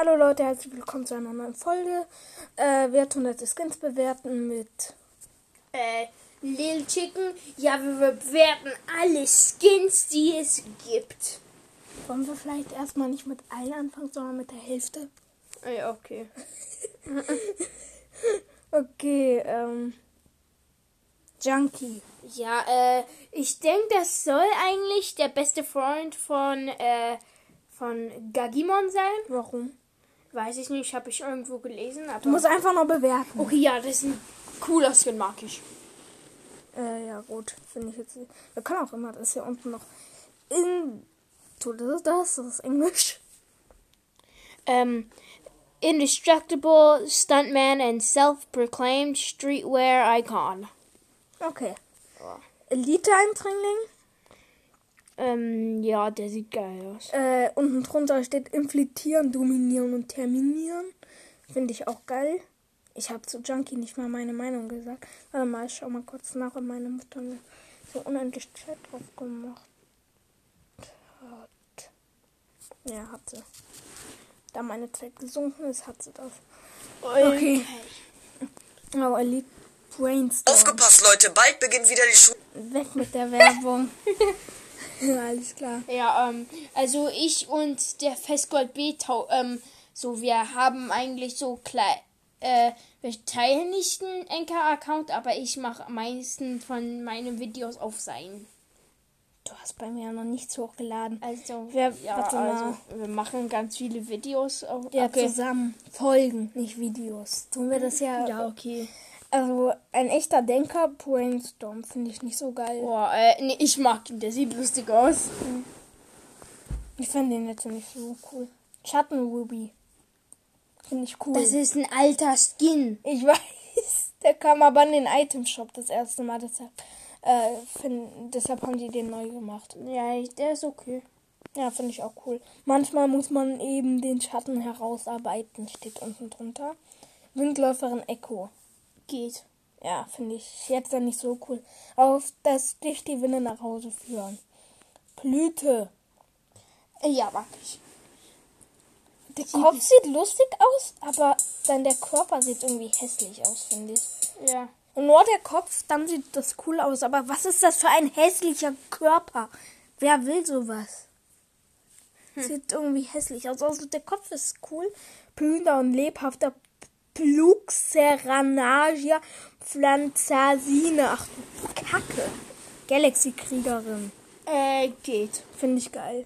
Hallo Leute, herzlich willkommen zu einer neuen Folge. Äh, wir tun jetzt Skins bewerten mit. Äh, Lil Chicken. Ja, wir bewerten alle Skins, die es gibt. Wollen wir vielleicht erstmal nicht mit allen anfangen, sondern mit der Hälfte? Ja, okay. Okay, ähm. Junkie. Ja, äh, ich denke, das soll eigentlich der beste Freund von, äh, von Gagimon sein. Warum? Weiß ich nicht, habe ich irgendwo gelesen. Aber Du musst einfach noch bewerten. okay, ja, das ist ein cooler Skin, mag ich. Äh, ja, gut. Finde ich jetzt. Wir können auch immer das hier unten noch. In. So, das ist das. Das ist Englisch. Ähm, indestructible stuntman and self-proclaimed streetwear icon. Okay. Elite-Eindringling. Ähm, ja, der sieht geil aus. Äh, unten drunter steht infiltrieren, dominieren und terminieren. Finde ich auch geil. Ich habe zu Junkie nicht mal meine Meinung gesagt. Warte mal, ich schau mal kurz nach, ob meine Mutter mir so unendlich Chat drauf gemacht hat. Ja, hat sie. Da meine Zeit gesunken ist, hat sie das. Okay. Oh, Elite Brainstorm. Aufgepasst, Leute, bald beginnt wieder die Schule. Weg mit der Werbung. alles klar. Ja, ähm, also ich und der Festgold B, tau- ähm, so, wir haben eigentlich so klein, äh, wir teilen nicht einen Anchor-Account, aber ich mache am meisten von meinen Videos auf sein. Du hast bei mir noch nichts hochgeladen. Also, Wer- ja, also, wir machen ganz viele Videos auf. Ja, okay. zusammen. Folgen, nicht Videos. Tun wir das ja. Ja, okay. Also, ein echter Denker, Brainstorm, finde ich nicht so geil. Boah, äh, nee, ich mag ihn, der sieht lustig aus. Ich finde den jetzt nicht so cool. Schatten Ruby. Finde ich cool. Das ist ein alter Skin. ich weiß. Der kam aber in den Item Shop das erste Mal. Deshalb, äh, find, deshalb haben die den neu gemacht. Ja, der ist okay. Ja, finde ich auch cool. Manchmal muss man eben den Schatten herausarbeiten, steht unten drunter. Windläuferin Echo. Geht. Ja, finde ich jetzt dann nicht so cool. Auf dass dich die Winde nach Hause führen. Blüte. Ja, mag ich. Der Kopf sieht lustig aus, aber dann der Körper sieht irgendwie hässlich aus, finde ich. Ja. Und nur der Kopf, dann sieht das cool aus. Aber was ist das für ein hässlicher Körper? Wer will sowas? Sieht irgendwie hässlich aus. Also der Kopf ist cool. Blühender und lebhafter Pluxeranagia pflanzasine. Ach du Kacke. Galaxy-Kriegerin. Äh, geht. Finde ich geil.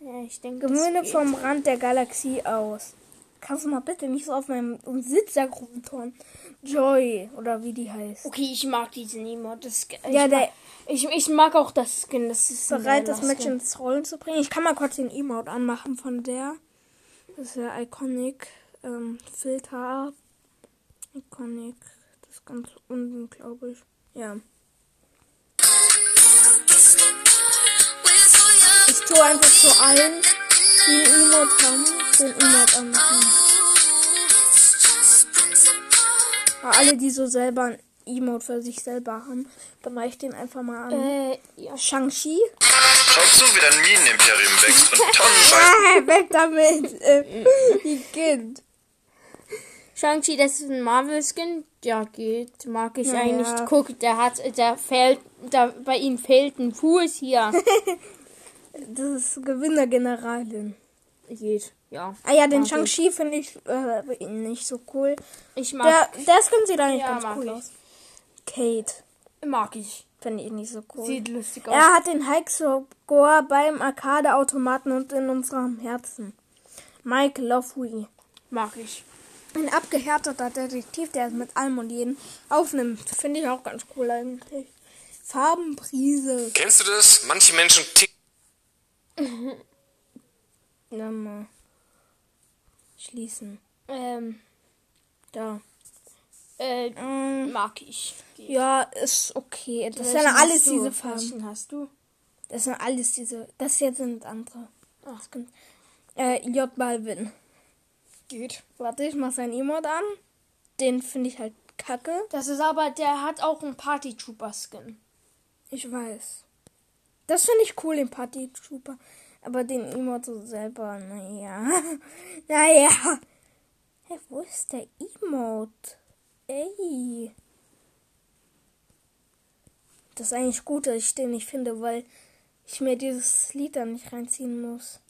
Ja, ich denke, Gewöhne vom Rand der Galaxie aus. Kannst du mal bitte nicht so auf meinem Sitzsack rumtun? Joy, oder wie die heißt. Okay, ich mag. Das, ich Ja, mag, der- ich, ich mag auch das Skin. Das ist bereit, das Match ins Rollen zu bringen. Ich kann mal kurz den Emote anmachen von der. Das ist ja Iconic. Ähm, Filter. Iconic. Das ist ganz unten, glaube ich. Ja. Ich tue einfach zu allen, die einen Emote haben, den Emote anmachen. Ja, alle, die so selber ein Emote für sich selber haben, dann mache ich den einfach mal an. Äh, ja. Shang-Chi. Schaut zu, wie dein Minenimperium wächst und tonnenweise weg damit! Äh, die Kind. Shang-Chi, das ist ein Marvel-Skin. Ja, geht. Mag ich Ja, eigentlich. ja. Guck, der hat, der fehlt, da, bei ihm fehlt ein Fuß hier. Das ist Gewinnergeneralin. geht. Ja. Ah ja, den Shang-Chi finde ich äh, nicht so cool. Ich mag, Der, der Skin sieht eigentlich Ja, ganz cool ich. aus. Kate. mag ich. Finde ich nicht so cool. Sieht lustig aus. er hat den Hike-Score beim Arcade-Automaten und in unserem Herzen. Mike Lovery. Mag ich. Ein abgehärteter Detektiv, der es mit allem und jedem aufnimmt. Finde ich auch ganz cool eigentlich. Farbenprise. Kennst du das? Manche Menschen ticken. Ja, mal. Schließen. Ähm, Da. äh, Ähm, mag ich. Geht. ja, ist okay. Das Welchen sind alles diese Farben. Welchen hast du? Das sind alles diese. Das jetzt sind andere. Ach. Äh, J Balvin. Geht. Warte, ich mach sein Emote an. Den finde ich halt kacke. Das ist aber, der hat auch einen Party Trooper Skin. Ich weiß. Das finde ich cool, den Party Trooper. Aber den Emote so selber, naja. naja. Hey, wo ist der Emote? Ey. Das ist eigentlich gut, dass ich den nicht finde, weil ich mir dieses Lied dann nicht reinziehen muss.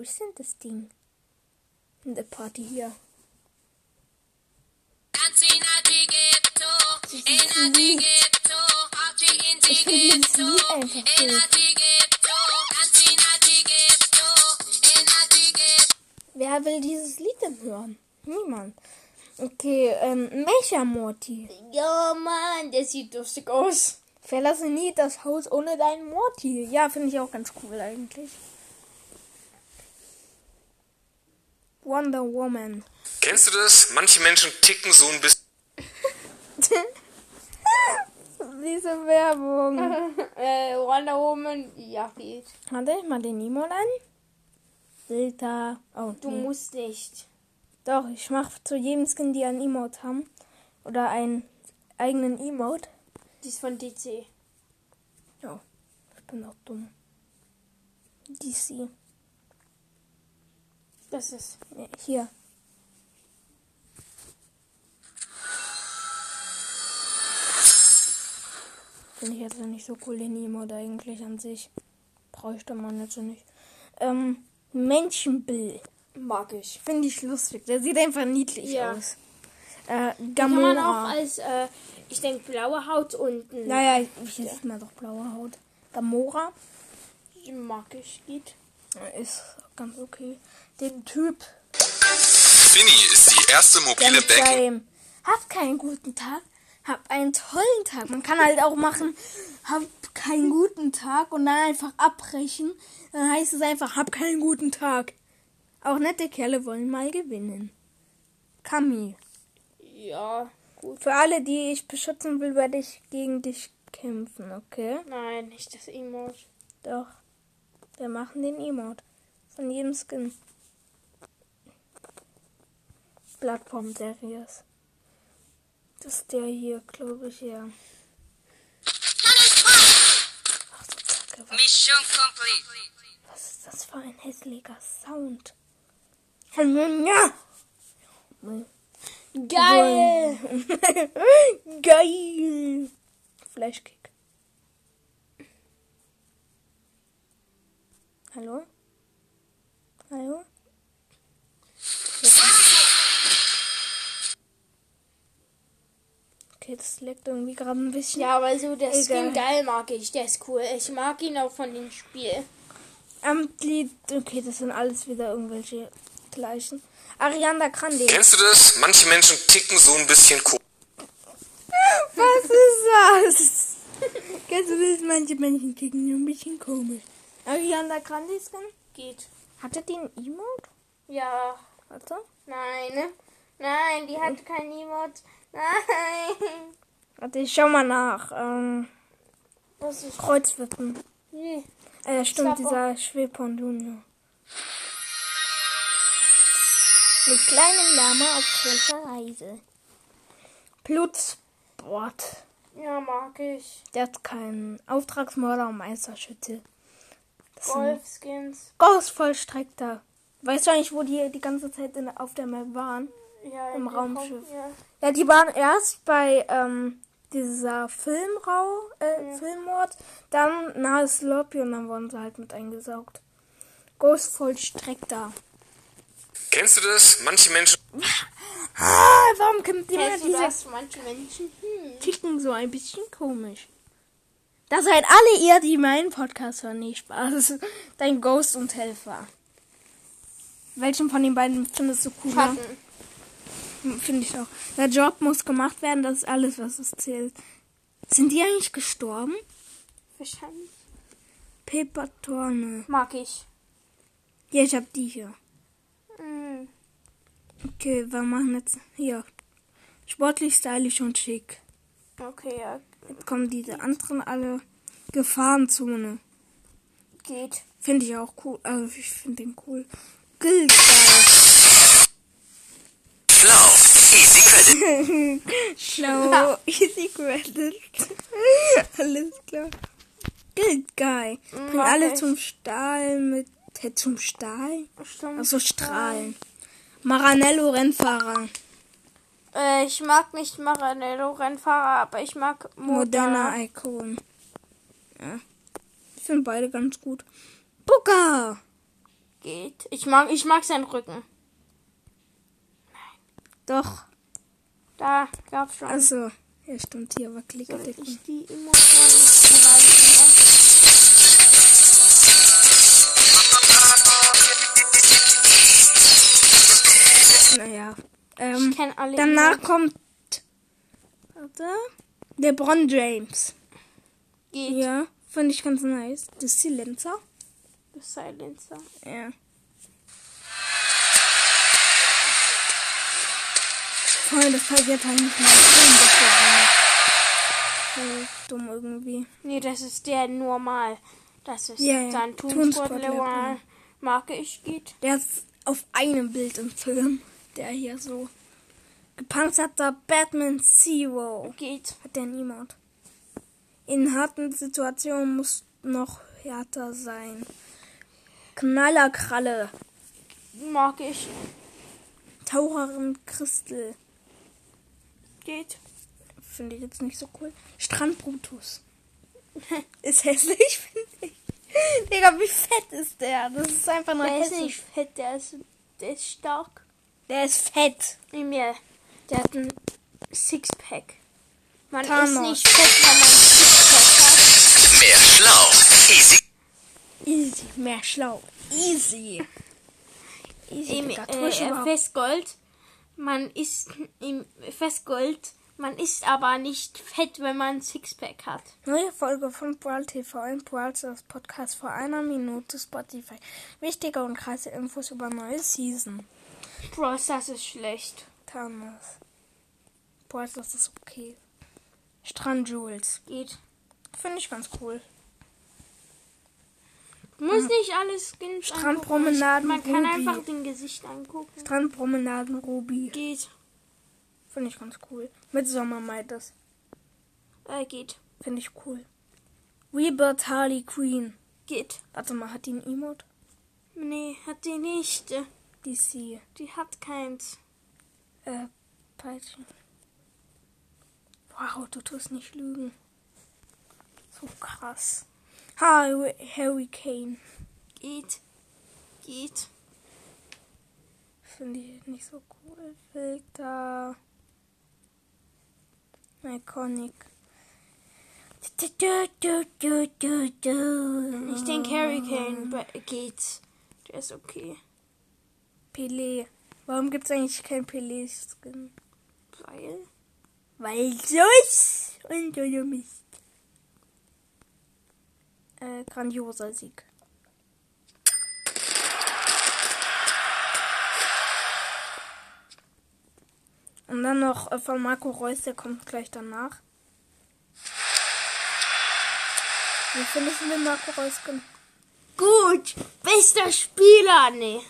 Ist denn das Ding? In der Party hier. Ich finde dieses Lied einfach cool. Wer will dieses Lied denn hören? Niemand. Okay, ähm, Mecha Morty. Ja, Mann, der sieht lustig aus. Verlasse nie das Haus ohne deinen Morty. Ja, finde ich auch ganz cool eigentlich. Wonder Woman. Kennst du das? Manche Menschen ticken so ein bisschen. Diese Werbung. äh, Wonder Woman, ja, geht. Warte, ich mal den Emote an. Filter. Oh, Du nee. musst nicht. Doch, ich mache zu jedem Skin, die einen Emote haben. Oder einen eigenen Emote. Die ist von DC. Ja, ich bin auch dumm. DC. Das ist. Ja, Hier. Finde ich jetzt nicht so cool, den Emote eigentlich an sich. Bräuchte man jetzt nicht. Ähm, Menschenbill. Mag ich. Finde ich lustig. Der sieht einfach niedlich Ja. aus. Äh, Kann man auch Gamora. als, äh, ich denke, blaue Haut unten. Naja, hier sieht man doch blaue Haut. Gamora Die mag ich. Geht. Ist ganz okay. Den Typ. Finny ist die erste mobile Banking. Hab keinen guten Tag. Hab einen tollen Tag. Man kann halt auch machen, hab keinen guten Tag und dann einfach abbrechen. Dann heißt es einfach, hab keinen guten Tag. Auch nette Kerle wollen mal gewinnen. Kami. Ja, gut. Für alle, die ich beschützen will, werde ich gegen dich kämpfen, okay? Nein, nicht das Emote. Doch. Wir machen den Emote. Von jedem Skin. Plattform Series. Das ist der hier, glaube ich, ja. Ach so, kacke. Was, Mission complete. was ist das für ein hässlicher Sound? Ja. Geil! Geil. Flashkick. Hallo? Hallo? Okay, das leckt irgendwie gerade ein bisschen. Ja, aber so der Egal. Skin geil mag ich. Der ist cool. Ich mag ihn auch von dem Spiel. Amtlied. Okay, das sind alles wieder irgendwelche gleichen. Ariana Grande. Kennst du das? Manche Menschen ticken so ein bisschen ko Was ist das? Kennst du das? Manche Menschen kicken nur ein bisschen komisch. Ariana Grande Skin? Geht. Hatte die ein Emote? Ja. Warte. Nein. Nein, die hat kein Emote. Nein. Warte, ich schau mal nach. Ähm, Was ist Kreuzwippen. Nee. Äh, stimmt, dieser Schwebhorn Junior. Mit kleinem Lama auf großer Reise. Blutsport. Ja, mag ich. Der hat keinen Auftragsmörder und Meisterschütze. Golfskins. Ghost-Vollstreckter. Weißt du eigentlich, wo die die ganze Zeit in, auf der Map waren? Ja, Im Raumschiff. Raum- Ja. Ja, die waren erst bei ähm, dieser Filmrau, äh, Filmort, dann nahe Sloppy und dann wurden sie halt mit eingesaugt. Ghost Vollstreckter. Kennst du das? Manche Menschen. Ah, warum kommt immer Kennst du diese das? Manche Menschen. Hm. Ticken so ein bisschen komisch? Das seid alle ihr, die meinen Podcast hören. Nee, Spaß. Dein Ghost und Helfer. Welchen von den beiden findest du cooler? Schatten. Finde ich auch. Der Job muss gemacht werden, das ist alles, was es zählt. Sind die eigentlich gestorben? Wahrscheinlich. Peppertorne. Mag ich. Ja, ich hab die hier. Hm. Okay, wir machen jetzt hier. Sportlich, stylisch und schick. Okay, ja. Jetzt kommen diese anderen alle. Gefahrenzone. Geht. Finde ich auch cool. Also ich finde den cool. Guildstyle. Schlau. Easy Credit. Schlau. Easy credit. Alles klar. Guild Guy. Bringt Mag alle ich. zum Stahl mit. Hä, zum Stahl? Stimmt. Also Strahlen. Maranello Rennfahrer. Äh, ich mag nicht Maranello Rennfahrer, aber ich mag Moderna. Icon. Ja. Ich finde beide ganz gut. Booker! Geht. Ich mag, ich mag seinen Rücken. Doch. Da gab's schon. Also, ja stimmt, hier war Soll Klickedicken. ich die Emotionen Naja. Ähm, Ich kenn alle danach kommt. Warte. Der Bron James. Geht. Ja, finde ich ganz nice. Das Silencer. Das Silencer. Ja. Voll, das passiert halt nicht mal. Voll dumm irgendwie. Nee, das ist der normal. Das ist Ja, ja. sein. Level. Mag ich geht. Der ist auf einem Bild im Film. Der hier so. Gepanzerter Batman Zero. Geht. Hat der niemand. In harten Situationen muss noch härter sein. Knallerkralle. Mag ich. Taucherin Christel. Geht. Finde ich jetzt nicht so cool. Strand Brutus. Ist hässlich, finde ich. Digga, wie fett ist der? Das ist einfach nur Der ist hässlich. nicht fett, der ist, der ist stark. Der ist fett. Wie mir. Der hat ein Sixpack. Man Thanos. ist nicht fett, wenn man ein Sixpack hat. Mehr schlau. Easy. Easy. Mehr schlau. Easy. Easy, Im äh, überhaupt. Festgold. Man ist im Festgold. Man ist aber nicht fett, wenn man ein Sixpack hat. Neue Folge von Brawl TV im Brawl Stars Podcast vor einer Minute Spotify. Wichtige und krasse Infos über neue Season. Bro, das ist schlecht. Thanos. Brawl Stars ist okay. Strand Jules. Geht. Finde ich ganz cool. Muss nicht alles Skins Strandpromenaden. Man kann Ruby. einfach den Gesicht angucken. Strandpromenaden Ruby. Geht. Finde ich ganz cool. Mit Sommermaites. Äh, geht. Finde ich cool. Rebirth Harley Queen. Geht. Warte mal, hat die ein Emote? Nee, hat die nicht. DC. Die hat keins. Äh, Peitschen. Wow, du tust nicht lügen. So krass. Harry, Harry Kane. Geht. Geht. Finde ich nicht so cool. Filter. Iconic. Ich denke Harry Kane geht. Der ist okay. Pelé. Warum gibt es eigentlich kein Pelé-Skin? Weil. Weil sonst und so Mist. Äh, grandioser Sieg. Und dann noch äh, von Marco Reus, der kommt gleich danach. Wie findest du den Marco Reus? Gut. Bester Spieler. Nee.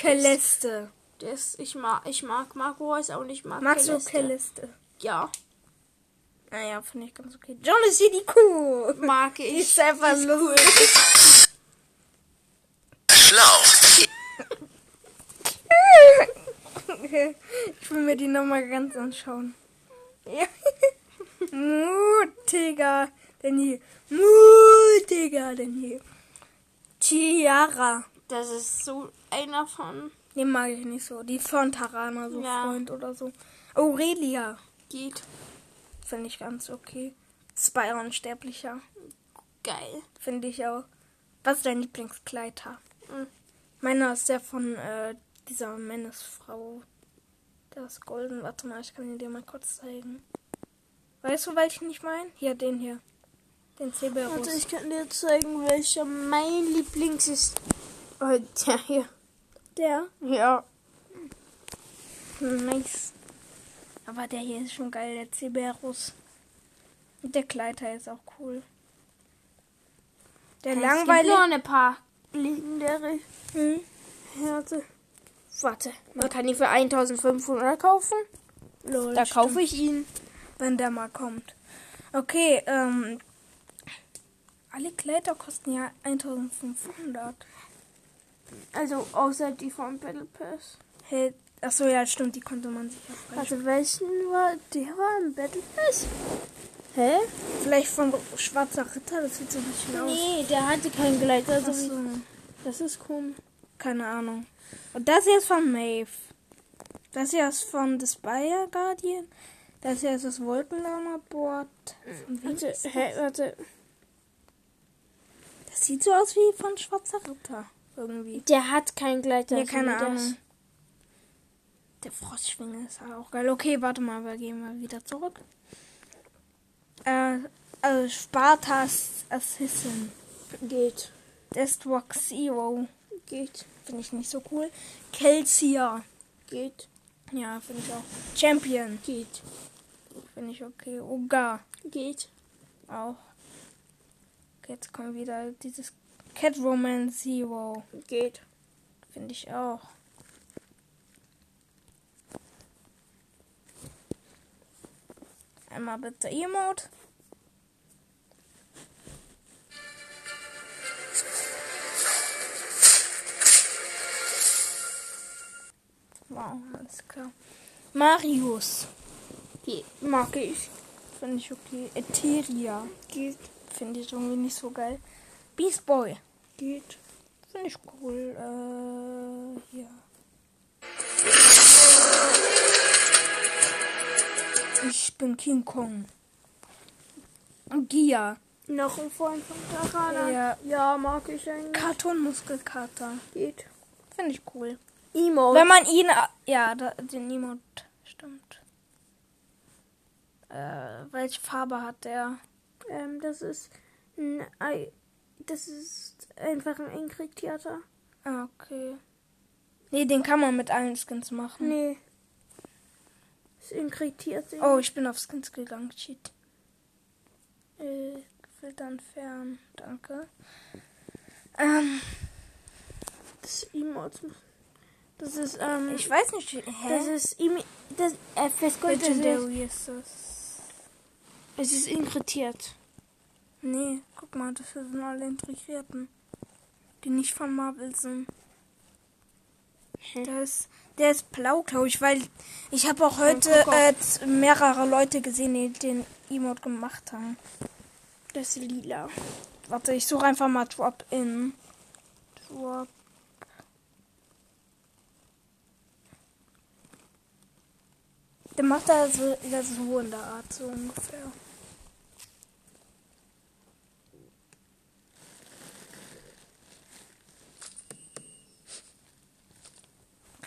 Celeste. Ist, ich, mag, ich mag Marco Reus und ich mag Magst du Celeste. Celeste? Ja. Naja, finde ich ganz okay. John ist hier die Kuh. Mag ich. Die ist einfach lustig. Schlau. Ich will mir die nochmal ganz anschauen. Ja. Mutiger denn je. Mutiger denn je. Chiara. Das ist so einer von. Den mag ich nicht so. Die von Tarana, so Ja. Freund oder so. Aurelia. Geht. Finde ich ganz okay. Spyro Unsterblicher. Geil. Finde ich auch. Was ist dein Lieblingskleider? Mhm. Meiner ist der von äh, dieser. Der ist golden. Warte mal, ich kann ihn dir mal kurz zeigen. Weißt du, welchen ich meine? Hier, den hier. Den Cerberus. Also ich kann dir zeigen, welcher mein Lieblings ist. Oh, der hier. der? Ja. Nice. Aber der hier ist schon geil, der Cerberus. Und der Kleider ist auch cool. Der Es gibt ein paar legendäre Hm? Härte. Warte. Man kann ihn für 1500 kaufen. Lol, Da stimmt. kaufe ich ihn. wenn der mal kommt. Okay, ähm. Alle Kleider kosten ja 1500. Also außer die vom Battle Pass. Hey, achso, ja, stimmt, die konnte man sich auch. Also welchen war der war im Battle Pass? Hä? Vielleicht von Schwarzer Ritter, das sieht so ein bisschen aus. Nee, der hatte kein Gleiter. So Achso, Das ist komisch. keine Ahnung. Und das hier ist von Maeve. Das hier ist von The Spire Guardian. Das hier ist das Wolkenlama-Board. Von Warte, hä, warte. Das sieht so aus wie von Schwarzer Ritter. Irgendwie. Der hat kein Gleiter. Ja, keine wie das. Ahnung. Der Frostschwinge ist auch geil. Okay, warte mal, wir gehen mal wieder zurück. Äh, also Spartas Assassin. Geht. Deathwalk Zero. Geht. Finde ich nicht so cool. Kelsia. Geht. Ja, finde ich auch. Champion. Geht. Finde ich okay. Uga. Geht. Auch. Jetzt kommt wieder dieses Catwoman Zero. Geht. Finde ich auch. Einmal bitte Emote. Wow, alles klar. Marius. Geht. Mag ich. Finde ich okay. Etheria. Geht. Finde ich irgendwie nicht so geil. Beast Boy. Geht. Finde ich cool. Äh, hier. Ich bin King Kong. Gia. Noch ein Freund von Tarana. Ja. Ja, mag ich eigentlich. Cartoon-Muskelkater. Geht. Finde ich cool. Emo. Wenn man ihn. Ja, da, den Emote. Stimmt. Äh, welche Farbe hat der? ähm, das ist ein Ei. Das ist einfach ein Enkeltheater. Ah, okay. Nee, den kann man mit allen Skins machen. Nee. Inkretiert sich. Oh, ich bin auf Skins gegangen. Cheat. Äh, filtern fern. Danke. Ähm, Das ist Emotes. Das ist, ähm. ich weiß nicht. Hä? das ist Emi. Das, äh, Festgold, das ist, Legendary ist das. es ist inkretiert. Nee, guck mal, dafür sind alle Integrierten. Die nicht von Marvel sind. Der ist, der ist blau, glaube ich, weil ich habe auch heute äh, mehrere Leute gesehen, die den Emote gemacht haben. Das ist lila. Warte, ich suche einfach mal Drop in. Drop. Der macht da so, das so in der Art, so ungefähr.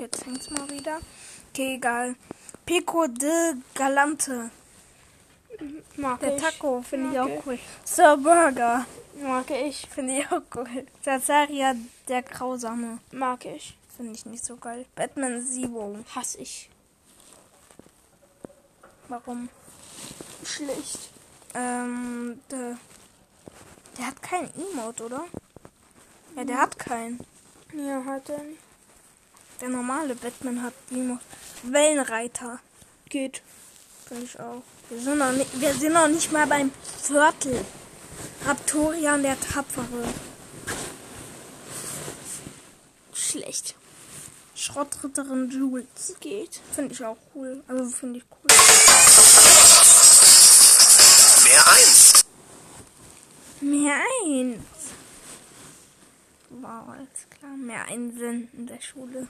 Jetzt hängt's mal wieder. Okay, egal. Pico de Galante. Mag Der ich. Taco finde ich auch cool. Sir Burger. Mag ich. Finde ich auch cool. Tazaria der Grausame. Mag ich. Finde ich nicht so geil. Batman Zero. Hass ich. Warum? Schlecht. Ähm, der, der hat keinen Emote, oder? Ja, der hat keinen. Ja, hat er nicht. Der normale Batman hat Emote. Wellenreiter. Geht. Finde ich auch. Wir sind, noch nicht, wir sind noch nicht mal beim Viertel. Raptorian der Tapfere. Schlecht. Schrottritterin Jules. Geht. Finde ich auch cool. Also finde ich cool. Mehr eins. Mehr eins. Wow, alles klar. Mehr Einsen in der Schule.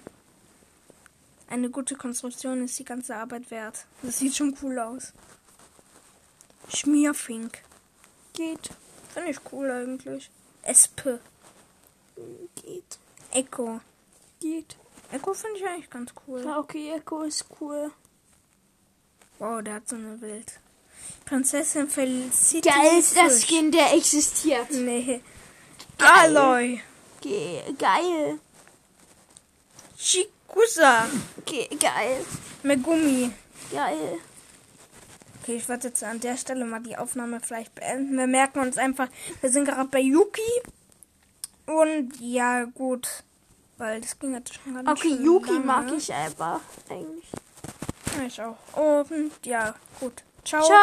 Eine gute Konstruktion ist die ganze Arbeit wert. Das sieht schon cool aus. Schmierfink. Geht. Finde ich cool eigentlich. Espe. Geht. Echo. Geht. Echo finde ich eigentlich ganz cool. Ja, okay, Echo ist cool. Wow, der hat so eine Wild. Prinzessin Felicity. Geilster Fisch. Skin, der existiert. Nee. Geil. Aloy. Ge geil. Chikusa. Ge geil. Megumi. Geil. Okay, ich werde jetzt an der Stelle mal die Aufnahme vielleicht beenden. Wir merken uns einfach, wir sind gerade bei Yuki. Und ja, gut. Weil das ging jetzt schon ganz Okay, Yuki lange. mag ich einfach. Eigentlich. Ich auch. Und ja, gut. Ciao. Ciao.